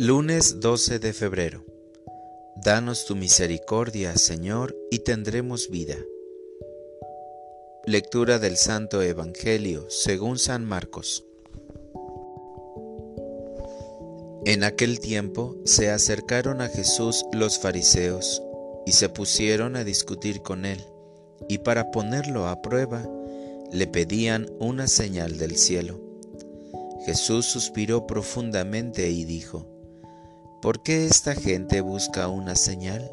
Lunes 12 de febrero. Danos tu misericordia, Señor, y tendremos vida. Lectura del Santo Evangelio según San Marcos. En aquel tiempo se acercaron a Jesús los fariseos y se pusieron a discutir con él, y para ponerlo a prueba, le pedían una señal del cielo. Jesús suspiró profundamente y dijo, ¿Por qué esta gente busca una señal?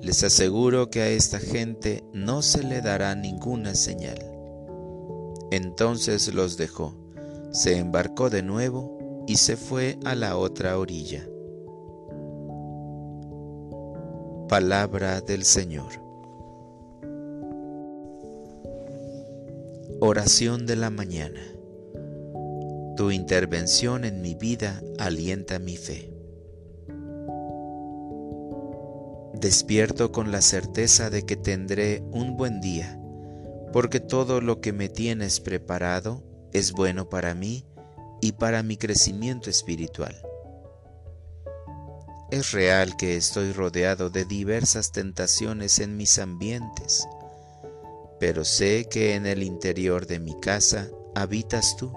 Les aseguro que a esta gente no se le dará ninguna señal. Entonces los dejó, se embarcó de nuevo y se fue a la otra orilla. Palabra del Señor. Oración de la mañana. Tu intervención en mi vida alienta mi fe. Despierto con la certeza de que tendré un buen día, porque todo lo que me tienes preparado es bueno para mí y para mi crecimiento espiritual. Es real que estoy rodeado de diversas tentaciones en mis ambientes, pero sé que en el interior de mi casa habitas tú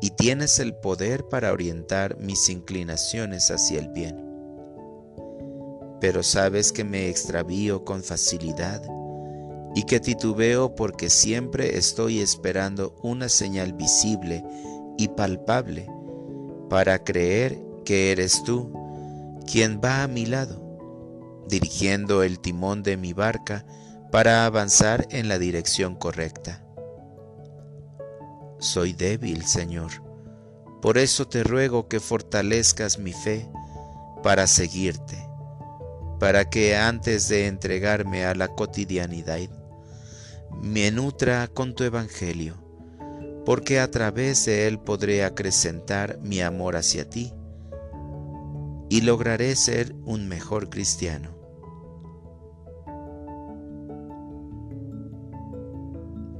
y tienes el poder para orientar mis inclinaciones hacia el bien pero sabes que me extravío con facilidad y que titubeo porque siempre estoy esperando una señal visible y palpable para creer que eres tú quien va a mi lado, dirigiendo el timón de mi barca para avanzar en la dirección correcta. Soy débil, Señor, por eso te ruego que fortalezcas mi fe para seguirte para que antes de entregarme a la cotidianidad, me nutra con tu Evangelio, porque a través de él podré acrecentar mi amor hacia ti y lograré ser un mejor cristiano.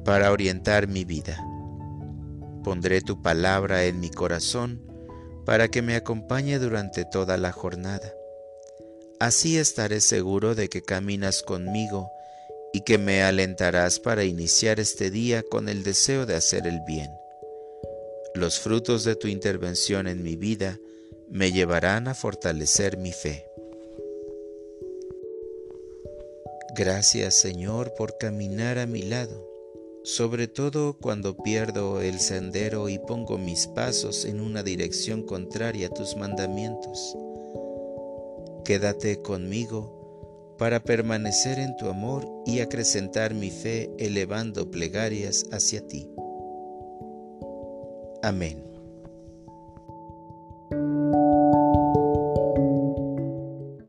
Para orientar mi vida, pondré tu palabra en mi corazón para que me acompañe durante toda la jornada Así estaré seguro de que caminas conmigo y que me alentarás para iniciar este día con el deseo de hacer el bien. Los frutos de tu intervención en mi vida me llevarán a fortalecer mi fe. Gracias Señor por caminar a mi lado, sobre todo cuando pierdo el sendero y pongo mis pasos en una dirección contraria a tus mandamientos. Quédate conmigo para permanecer en tu amor y acrecentar mi fe elevando plegarias hacia ti. Amén.